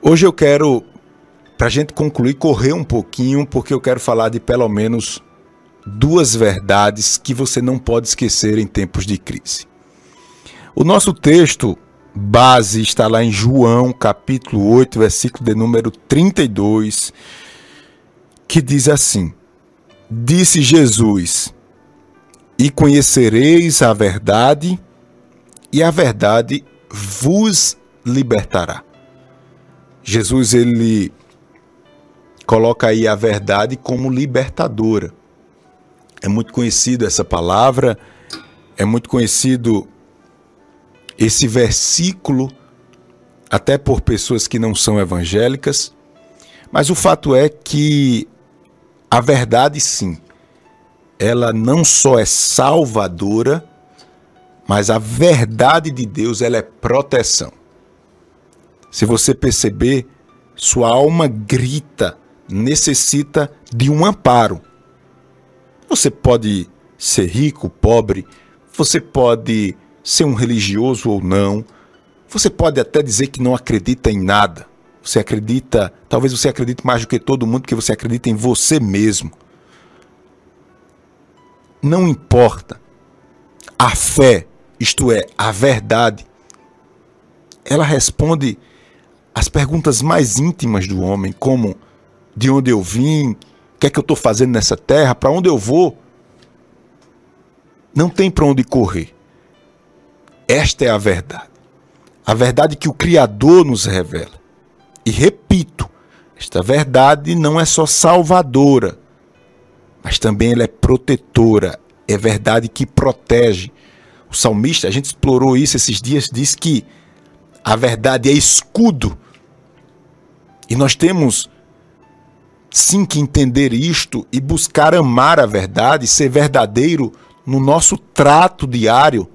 Hoje eu quero, para a gente concluir, correr um pouquinho, porque eu quero falar de pelo menos duas verdades que você não pode esquecer em tempos de crise. O nosso texto base está lá em João, capítulo 8, versículo de número 32, que diz assim: Disse Jesus: E conhecereis a verdade, e a verdade vos libertará. Jesus ele coloca aí a verdade como libertadora. É muito conhecido essa palavra, é muito conhecido esse versículo até por pessoas que não são evangélicas, mas o fato é que a verdade sim, ela não só é salvadora, mas a verdade de Deus ela é proteção. Se você perceber, sua alma grita, necessita de um amparo. Você pode ser rico, pobre, você pode ser um religioso ou não, você pode até dizer que não acredita em nada. Você acredita, talvez você acredite mais do que todo mundo, porque você acredita em você mesmo. Não importa. A fé, isto é, a verdade, ela responde às perguntas mais íntimas do homem, como de onde eu vim, o que é que eu estou fazendo nessa terra, para onde eu vou. Não tem para onde correr. Esta é a verdade. A verdade que o Criador nos revela. E repito, esta verdade não é só salvadora, mas também ela é protetora, é verdade que protege. O salmista, a gente explorou isso esses dias, diz que a verdade é escudo. E nós temos sim que entender isto e buscar amar a verdade, ser verdadeiro no nosso trato diário.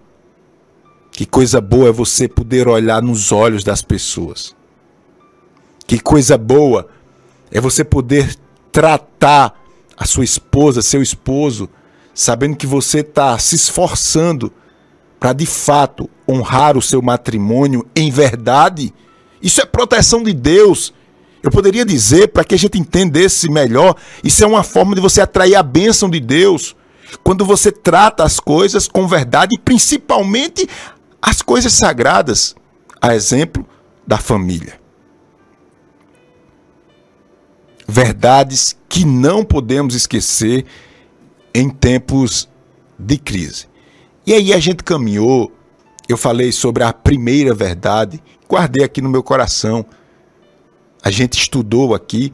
Que coisa boa é você poder olhar nos olhos das pessoas. Que coisa boa é você poder tratar a sua esposa, seu esposo, sabendo que você está se esforçando para de fato honrar o seu matrimônio em verdade. Isso é proteção de Deus. Eu poderia dizer, para que a gente entendesse melhor, isso é uma forma de você atrair a bênção de Deus. Quando você trata as coisas com verdade, principalmente as coisas sagradas, a exemplo da família. verdades que não podemos esquecer em tempos de crise. E aí a gente caminhou, eu falei sobre a primeira verdade, guardei aqui no meu coração. A gente estudou aqui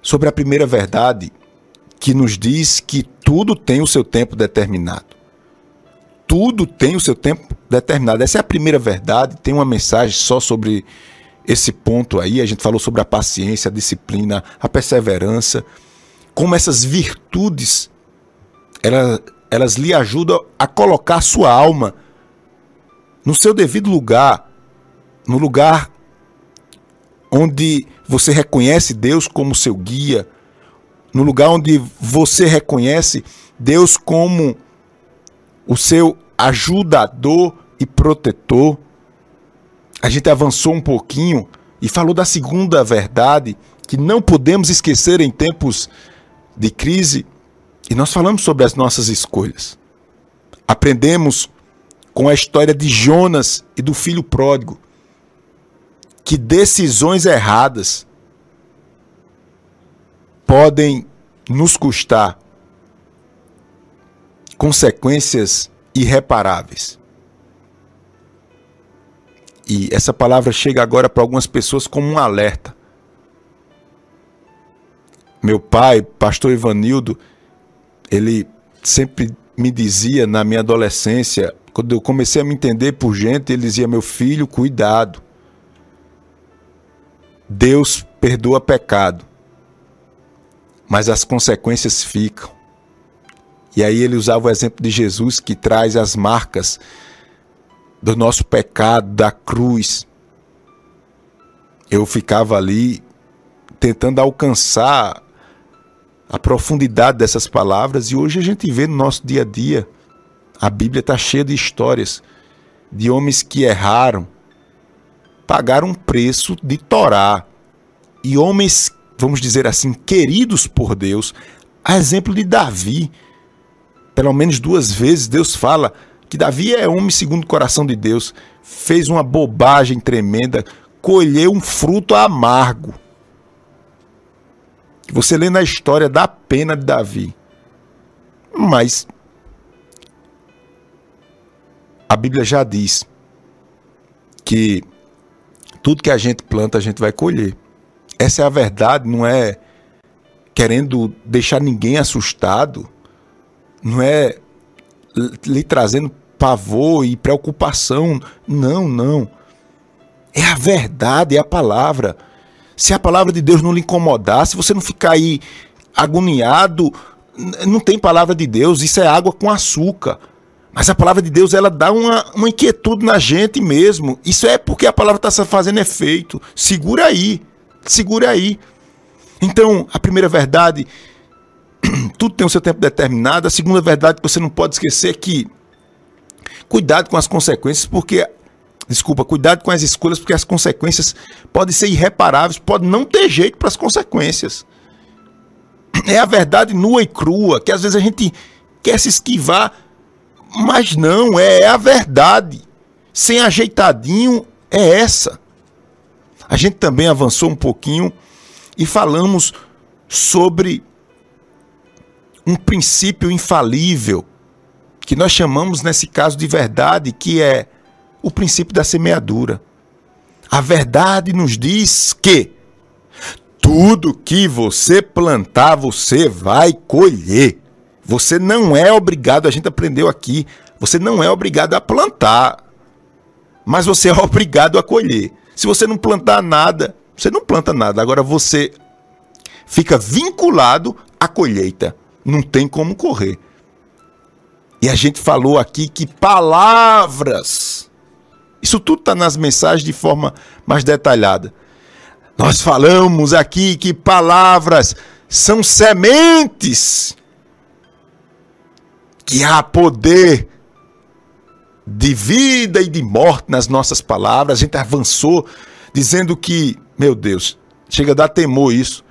sobre a primeira verdade que nos diz que tudo tem o seu tempo determinado. Tudo tem o seu tempo determinado. Essa é a primeira verdade. Tem uma mensagem só sobre esse ponto aí. A gente falou sobre a paciência, a disciplina, a perseverança, como essas virtudes elas, elas lhe ajudam a colocar sua alma no seu devido lugar, no lugar onde você reconhece Deus como seu guia, no lugar onde você reconhece Deus como o seu ajudador e protetor a gente avançou um pouquinho e falou da segunda verdade que não podemos esquecer em tempos de crise. E nós falamos sobre as nossas escolhas. Aprendemos com a história de Jonas e do filho pródigo que decisões erradas podem nos custar consequências irreparáveis. E essa palavra chega agora para algumas pessoas como um alerta. Meu pai, pastor Ivanildo, ele sempre me dizia na minha adolescência, quando eu comecei a me entender por gente, ele dizia: Meu filho, cuidado. Deus perdoa pecado, mas as consequências ficam. E aí ele usava o exemplo de Jesus que traz as marcas do nosso pecado, da cruz. Eu ficava ali tentando alcançar a profundidade dessas palavras e hoje a gente vê no nosso dia a dia. A Bíblia está cheia de histórias de homens que erraram, pagaram um preço de Torá. E homens, vamos dizer assim, queridos por Deus, a exemplo de Davi. Pelo menos duas vezes Deus fala que Davi é homem segundo o coração de Deus, fez uma bobagem tremenda, colheu um fruto amargo. Você lê na história da pena de Davi. Mas a Bíblia já diz que tudo que a gente planta, a gente vai colher. Essa é a verdade, não é querendo deixar ninguém assustado, não é lhe trazendo pavor e preocupação. Não, não. É a verdade, é a palavra. Se a palavra de Deus não lhe incomodar, se você não ficar aí agoniado, não tem palavra de Deus, isso é água com açúcar. Mas a palavra de Deus, ela dá uma, uma inquietude na gente mesmo. Isso é porque a palavra está fazendo efeito. Segura aí, segura aí. Então, a primeira verdade, tudo tem o seu tempo determinado. A segunda verdade que você não pode esquecer é que cuidado com as consequências, porque desculpa, cuidado com as escolhas, porque as consequências podem ser irreparáveis, pode não ter jeito para as consequências. É a verdade nua e crua, que às vezes a gente quer se esquivar, mas não, é, é a verdade. Sem ajeitadinho, é essa. A gente também avançou um pouquinho e falamos sobre um princípio infalível que nós chamamos nesse caso de verdade, que é o princípio da semeadura. A verdade nos diz que tudo que você plantar, você vai colher. Você não é obrigado, a gente aprendeu aqui, você não é obrigado a plantar, mas você é obrigado a colher. Se você não plantar nada, você não planta nada. Agora você fica vinculado à colheita. Não tem como correr. E a gente falou aqui que palavras isso tudo está nas mensagens de forma mais detalhada. Nós falamos aqui que palavras são sementes, que há poder de vida e de morte nas nossas palavras. A gente avançou dizendo que, meu Deus, chega a dar temor isso,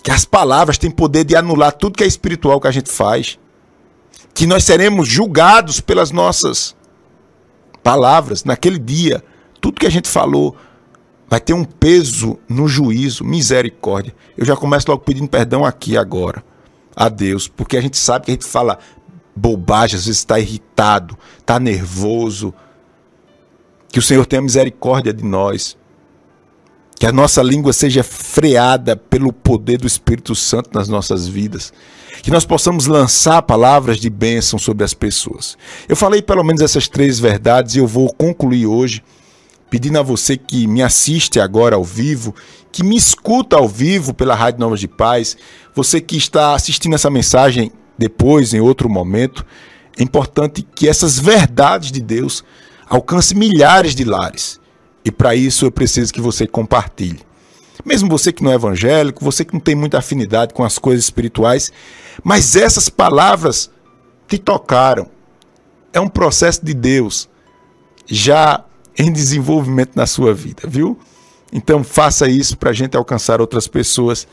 que as palavras têm poder de anular tudo que é espiritual que a gente faz, que nós seremos julgados pelas nossas palavras, naquele dia, tudo que a gente falou vai ter um peso no juízo, misericórdia. Eu já começo logo pedindo perdão aqui agora a Deus, porque a gente sabe que a gente fala bobagem, às vezes está irritado, está nervoso. Que o Senhor tenha misericórdia de nós. Que a nossa língua seja freada pelo poder do Espírito Santo nas nossas vidas que nós possamos lançar palavras de bênção sobre as pessoas. Eu falei pelo menos essas três verdades e eu vou concluir hoje pedindo a você que me assiste agora ao vivo, que me escuta ao vivo pela Rádio Novas de Paz, você que está assistindo essa mensagem depois, em outro momento, é importante que essas verdades de Deus alcancem milhares de lares. E para isso eu preciso que você compartilhe. Mesmo você que não é evangélico, você que não tem muita afinidade com as coisas espirituais, mas essas palavras te tocaram. É um processo de Deus já em desenvolvimento na sua vida, viu? Então faça isso para a gente alcançar outras pessoas,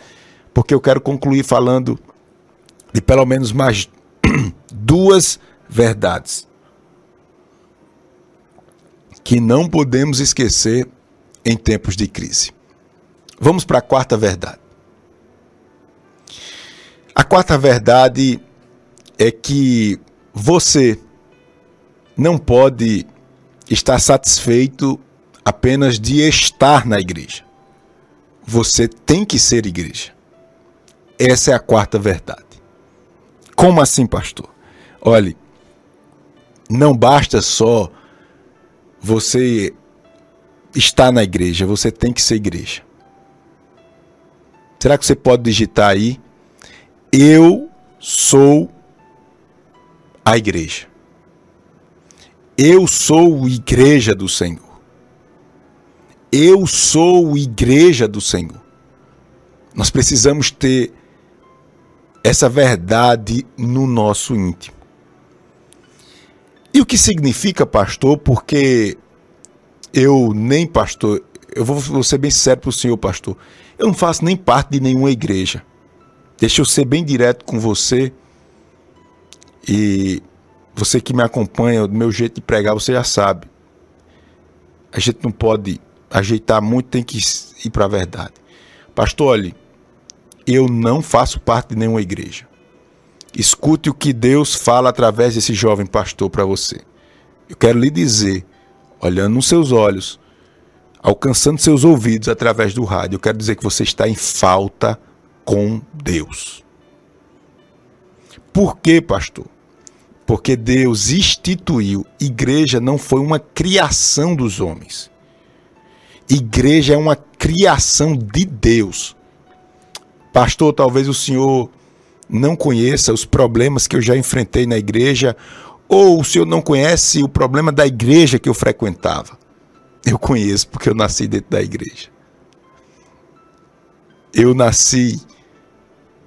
porque eu quero concluir falando de pelo menos mais duas verdades que não podemos esquecer em tempos de crise. Vamos para a quarta verdade. A quarta verdade é que você não pode estar satisfeito apenas de estar na igreja. Você tem que ser igreja. Essa é a quarta verdade. Como assim, pastor? Olhe, não basta só você estar na igreja, você tem que ser igreja. Será que você pode digitar aí eu sou a igreja. Eu sou igreja do Senhor. Eu sou igreja do Senhor. Nós precisamos ter essa verdade no nosso íntimo. E o que significa pastor? Porque eu nem pastor, eu vou, ser bem sério para o senhor, pastor. Eu não faço nem parte de nenhuma igreja. Deixa eu ser bem direto com você. E você que me acompanha, do meu jeito de pregar, você já sabe. A gente não pode ajeitar muito, tem que ir para a verdade. Pastor, olhe, eu não faço parte de nenhuma igreja. Escute o que Deus fala através desse jovem pastor para você. Eu quero lhe dizer, olhando nos seus olhos, alcançando seus ouvidos através do rádio, eu quero dizer que você está em falta com Deus. Por quê, pastor? Porque Deus instituiu, igreja não foi uma criação dos homens. Igreja é uma criação de Deus. Pastor, talvez o senhor não conheça os problemas que eu já enfrentei na igreja, ou o senhor não conhece o problema da igreja que eu frequentava. Eu conheço porque eu nasci dentro da igreja. Eu nasci,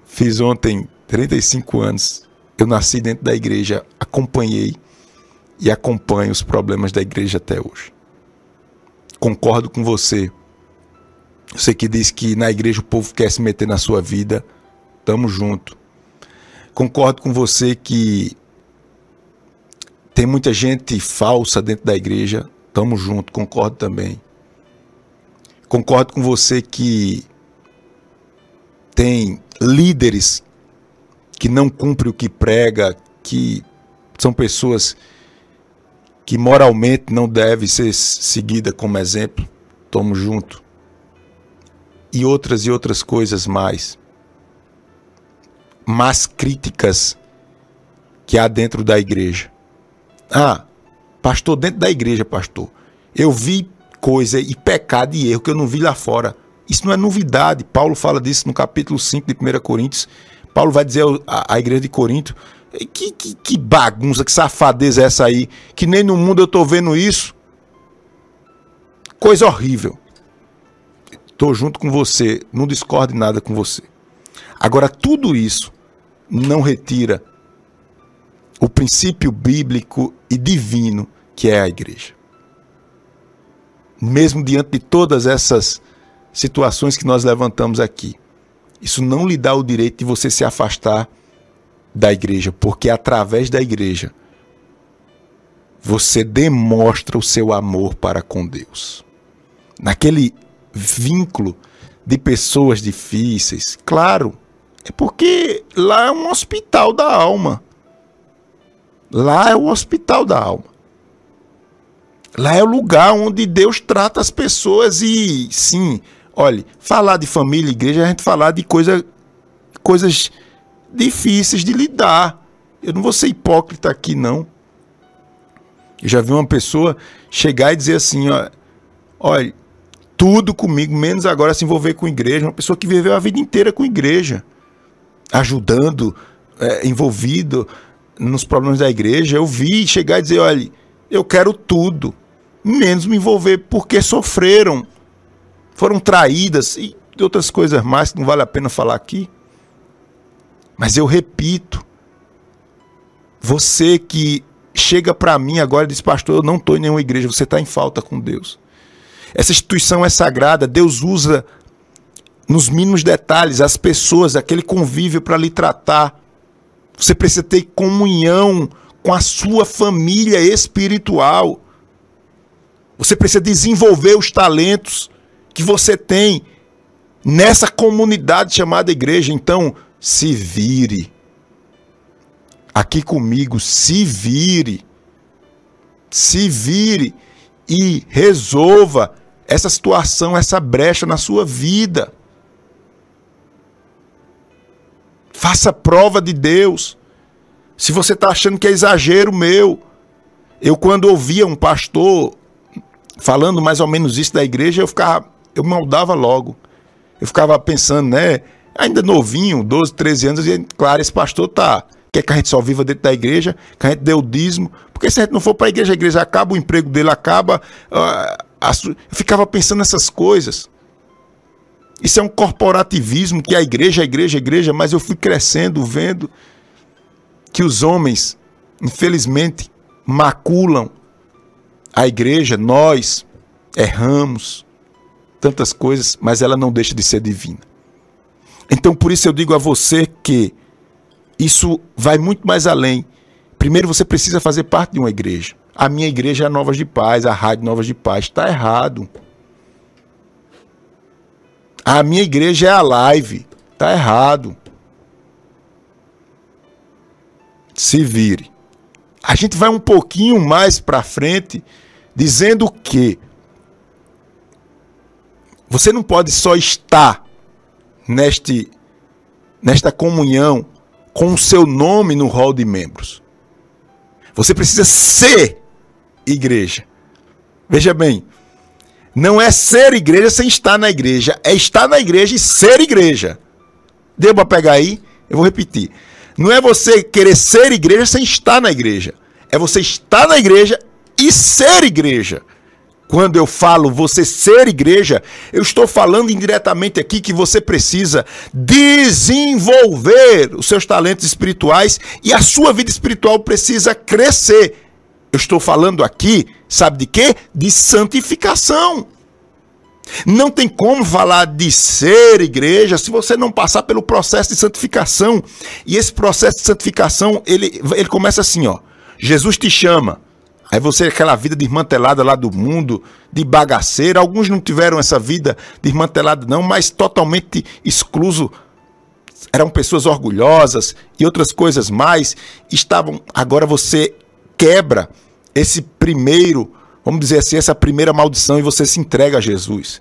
fiz ontem 35 anos. Eu nasci dentro da igreja, acompanhei e acompanho os problemas da igreja até hoje. Concordo com você. Você que diz que na igreja o povo quer se meter na sua vida, tamo junto. Concordo com você que tem muita gente falsa dentro da igreja, Tamo junto, concordo também. Concordo com você que tem líderes que não cumprem o que prega, que são pessoas que moralmente não devem ser seguida como exemplo. Tamo junto. E outras e outras coisas mais. Más críticas que há dentro da igreja. Ah, Pastor, dentro da igreja, pastor, eu vi coisa e pecado e erro que eu não vi lá fora. Isso não é novidade. Paulo fala disso no capítulo 5 de 1 Coríntios. Paulo vai dizer à igreja de Corinto: que, que, que, bagunça, que safadeza é essa aí? Que nem no mundo eu estou vendo isso. Coisa horrível. Estou junto com você, não discordo nada com você. Agora, tudo isso não retira o princípio bíblico e divino que é a igreja. Mesmo diante de todas essas situações que nós levantamos aqui, isso não lhe dá o direito de você se afastar da igreja, porque através da igreja você demonstra o seu amor para com Deus. Naquele vínculo de pessoas difíceis, claro, é porque lá é um hospital da alma. Lá é o hospital da alma. Lá é o lugar onde Deus trata as pessoas e, sim, olhe, falar de família e igreja é a gente falar de coisa, coisas difíceis de lidar. Eu não vou ser hipócrita aqui, não. Eu já vi uma pessoa chegar e dizer assim, olha, tudo comigo, menos agora se envolver com igreja. Uma pessoa que viveu a vida inteira com igreja, ajudando, é, envolvido nos problemas da igreja. Eu vi chegar e dizer, olha, eu quero tudo menos me envolver, porque sofreram, foram traídas e outras coisas mais que não vale a pena falar aqui. Mas eu repito, você que chega para mim agora e diz, pastor, eu não estou em nenhuma igreja, você está em falta com Deus. Essa instituição é sagrada, Deus usa nos mínimos detalhes as pessoas, aquele convívio para lhe tratar. Você precisa ter comunhão com a sua família espiritual. Você precisa desenvolver os talentos que você tem nessa comunidade chamada igreja. Então, se vire. Aqui comigo, se vire. Se vire e resolva essa situação, essa brecha na sua vida. Faça prova de Deus. Se você está achando que é exagero meu, eu quando ouvia um pastor falando mais ou menos isso da igreja, eu ficava, eu maldava logo. Eu ficava pensando, né? Ainda novinho, 12, 13 anos, e claro, esse pastor tá. Quer que a gente só viva dentro da igreja, que a gente dê o dízimo. Porque se a gente não for para a igreja, a igreja acaba, o emprego dele acaba. Uh, a, eu ficava pensando nessas coisas. Isso é um corporativismo que a igreja, a igreja, a igreja, mas eu fui crescendo, vendo que os homens, infelizmente, maculam a igreja, nós erramos, tantas coisas, mas ela não deixa de ser divina. Então, por isso eu digo a você que isso vai muito mais além. Primeiro, você precisa fazer parte de uma igreja. A minha igreja é Novas de Paz, a Rádio Novas de Paz. Está errado. A minha igreja é a Live. Está errado. Se vire. A gente vai um pouquinho mais para frente dizendo que você não pode só estar neste, nesta comunhão com o seu nome no hall de membros. Você precisa ser igreja. Veja bem, não é ser igreja sem estar na igreja, é estar na igreja e ser igreja. Deu para pegar aí? Eu vou repetir. Não é você querer ser igreja sem estar na igreja. É você estar na igreja e ser igreja. Quando eu falo você ser igreja, eu estou falando indiretamente aqui que você precisa desenvolver os seus talentos espirituais e a sua vida espiritual precisa crescer. Eu estou falando aqui, sabe de quê? De santificação. Não tem como falar de ser igreja se você não passar pelo processo de santificação. E esse processo de santificação, ele, ele começa assim, ó. Jesus te chama. Aí você, aquela vida desmantelada lá do mundo, de bagaceira. Alguns não tiveram essa vida desmantelada, não, mas totalmente excluso. Eram pessoas orgulhosas e outras coisas mais. Estavam. Agora você quebra esse primeiro, vamos dizer assim, essa primeira maldição e você se entrega a Jesus.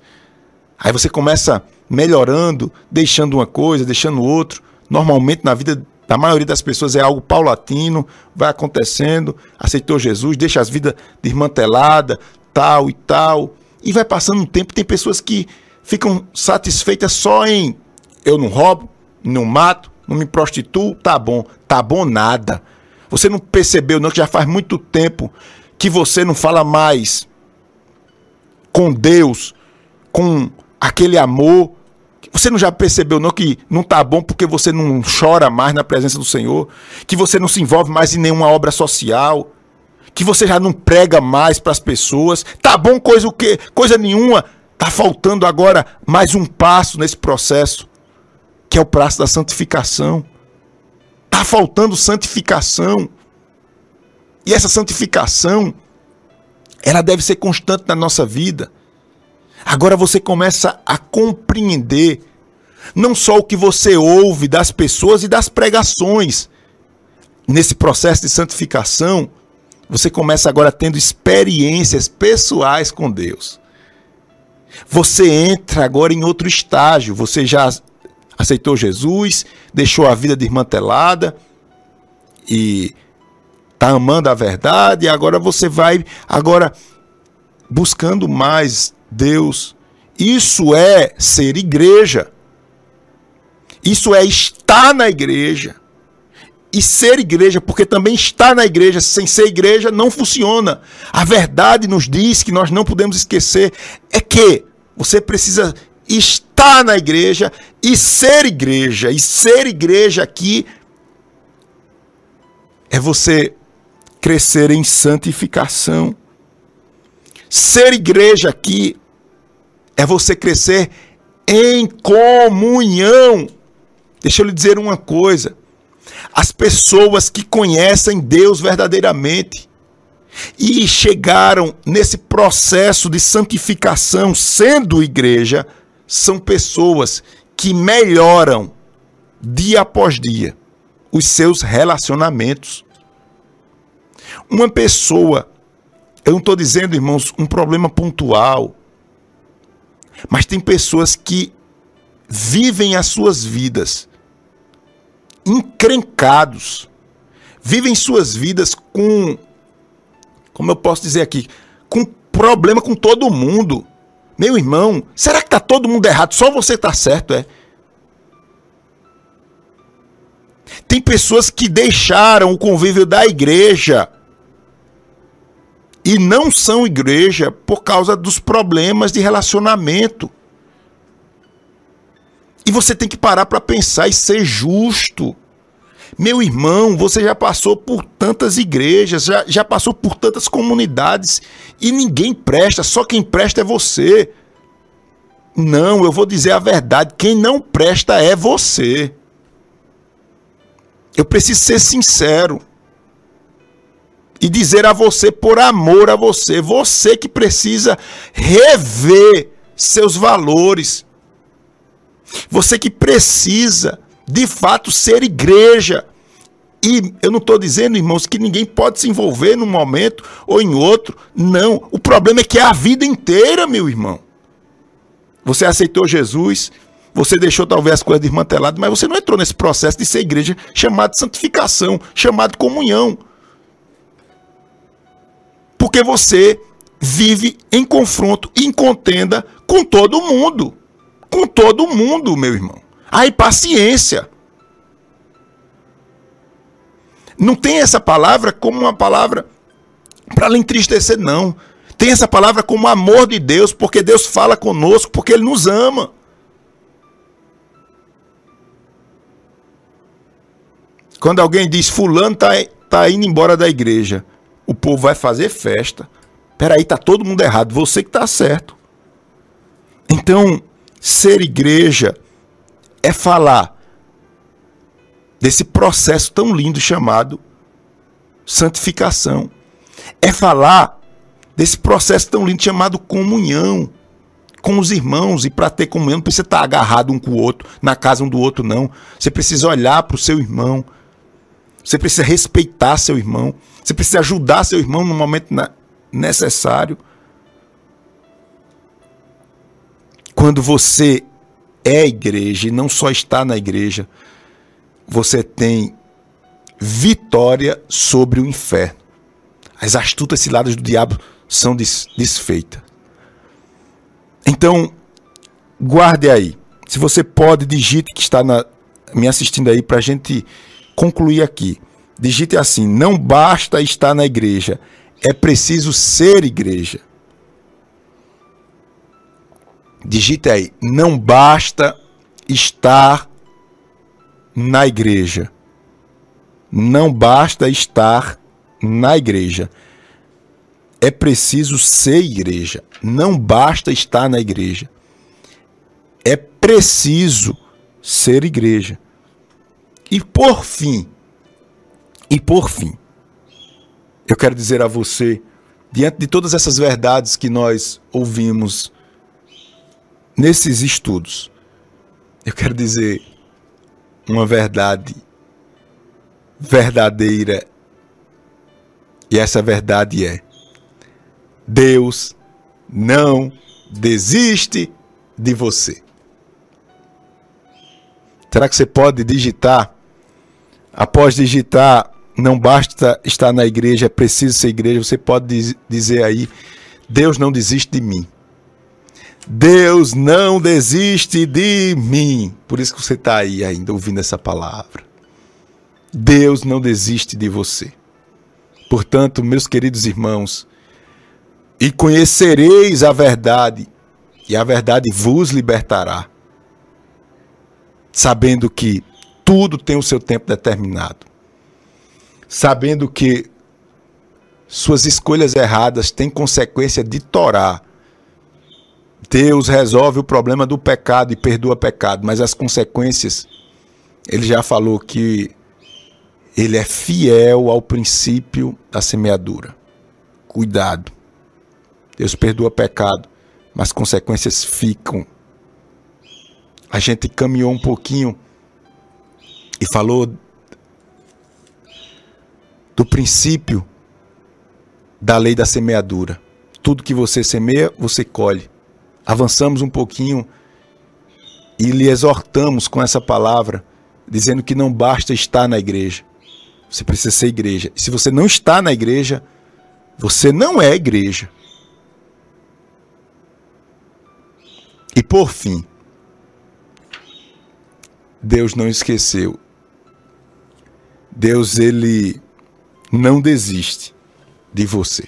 Aí você começa melhorando, deixando uma coisa, deixando outro. Normalmente na vida da maioria das pessoas é algo paulatino, vai acontecendo, aceitou Jesus, deixa as vidas desmanteladas, tal e tal. E vai passando um tempo, tem pessoas que ficam satisfeitas só em eu não roubo, não mato, não me prostituo, tá bom. Tá bom nada. Você não percebeu não que já faz muito tempo que você não fala mais com Deus, com aquele amor você não já percebeu não que não tá bom porque você não chora mais na presença do Senhor, que você não se envolve mais em nenhuma obra social, que você já não prega mais para as pessoas. Tá bom coisa o quê? Coisa nenhuma. Tá faltando agora mais um passo nesse processo, que é o passo da santificação. Tá faltando santificação. E essa santificação ela deve ser constante na nossa vida. Agora você começa a compreender não só o que você ouve das pessoas e das pregações. Nesse processo de santificação, você começa agora tendo experiências pessoais com Deus. Você entra agora em outro estágio. Você já aceitou Jesus, deixou a vida desmantelada e está amando a verdade. E agora você vai agora buscando mais Deus. Isso é ser igreja. Isso é estar na igreja. E ser igreja, porque também estar na igreja sem ser igreja não funciona. A verdade nos diz que nós não podemos esquecer é que você precisa estar na igreja e ser igreja. E ser igreja aqui é você crescer em santificação. Ser igreja aqui é você crescer em comunhão. Deixa eu lhe dizer uma coisa. As pessoas que conhecem Deus verdadeiramente e chegaram nesse processo de santificação sendo igreja, são pessoas que melhoram dia após dia os seus relacionamentos. Uma pessoa, eu não estou dizendo, irmãos, um problema pontual, mas tem pessoas que vivem as suas vidas encrencados, vivem suas vidas com, como eu posso dizer aqui, com problema com todo mundo. Meu irmão, será que está todo mundo errado? Só você está certo, é? Tem pessoas que deixaram o convívio da igreja e não são igreja por causa dos problemas de relacionamento. E você tem que parar para pensar e ser justo. Meu irmão, você já passou por tantas igrejas, já, já passou por tantas comunidades e ninguém presta, só quem presta é você. Não, eu vou dizer a verdade. Quem não presta é você. Eu preciso ser sincero e dizer a você, por amor a você, você que precisa rever seus valores, você que precisa de fato ser igreja. E eu não estou dizendo, irmãos, que ninguém pode se envolver num momento ou em outro. Não. O problema é que é a vida inteira, meu irmão. Você aceitou Jesus, você deixou talvez as coisas desmanteladas, mas você não entrou nesse processo de ser igreja chamado santificação, chamado comunhão. Porque você vive em confronto, em contenda com todo mundo. Com todo mundo, meu irmão. Aí, paciência. Não tem essa palavra como uma palavra para lhe entristecer, não. Tem essa palavra como amor de Deus, porque Deus fala conosco, porque Ele nos ama. Quando alguém diz fulano está tá indo embora da igreja, o povo vai fazer festa. Peraí, tá todo mundo errado, você que está certo. Então, ser igreja é falar desse processo tão lindo chamado santificação. É falar desse processo tão lindo chamado comunhão com os irmãos. E para ter comunhão não precisa estar agarrado um com o outro, na casa um do outro, não. Você precisa olhar para o seu irmão, você precisa respeitar seu irmão. Você precisa ajudar seu irmão no momento necessário. Quando você é igreja e não só está na igreja, você tem vitória sobre o inferno. As astutas ciladas do diabo são desfeitas. Então, guarde aí. Se você pode, digite que está na, me assistindo aí para a gente concluir aqui. Digite assim: não basta estar na igreja, é preciso ser igreja. Digite aí: não basta estar na igreja. Não basta estar na igreja. É preciso ser igreja. Não basta estar na igreja. É preciso ser igreja. E por fim, e por fim, eu quero dizer a você, diante de todas essas verdades que nós ouvimos nesses estudos, eu quero dizer uma verdade verdadeira. E essa verdade é: Deus não desiste de você. Será que você pode digitar? Após digitar, não basta estar na igreja, é preciso ser igreja. Você pode dizer aí: Deus não desiste de mim. Deus não desiste de mim. Por isso que você está aí ainda ouvindo essa palavra. Deus não desiste de você. Portanto, meus queridos irmãos, e conhecereis a verdade, e a verdade vos libertará sabendo que tudo tem o seu tempo determinado, sabendo que suas escolhas erradas têm consequência de Torá. Deus resolve o problema do pecado e perdoa pecado, mas as consequências, ele já falou que ele é fiel ao princípio da semeadura. Cuidado. Deus perdoa pecado, mas consequências ficam a gente caminhou um pouquinho e falou do princípio da lei da semeadura. Tudo que você semeia, você colhe. Avançamos um pouquinho e lhe exortamos com essa palavra, dizendo que não basta estar na igreja. Você precisa ser igreja. E se você não está na igreja, você não é igreja. E por fim, Deus não esqueceu. Deus ele não desiste de você.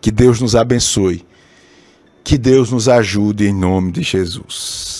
Que Deus nos abençoe. Que Deus nos ajude em nome de Jesus.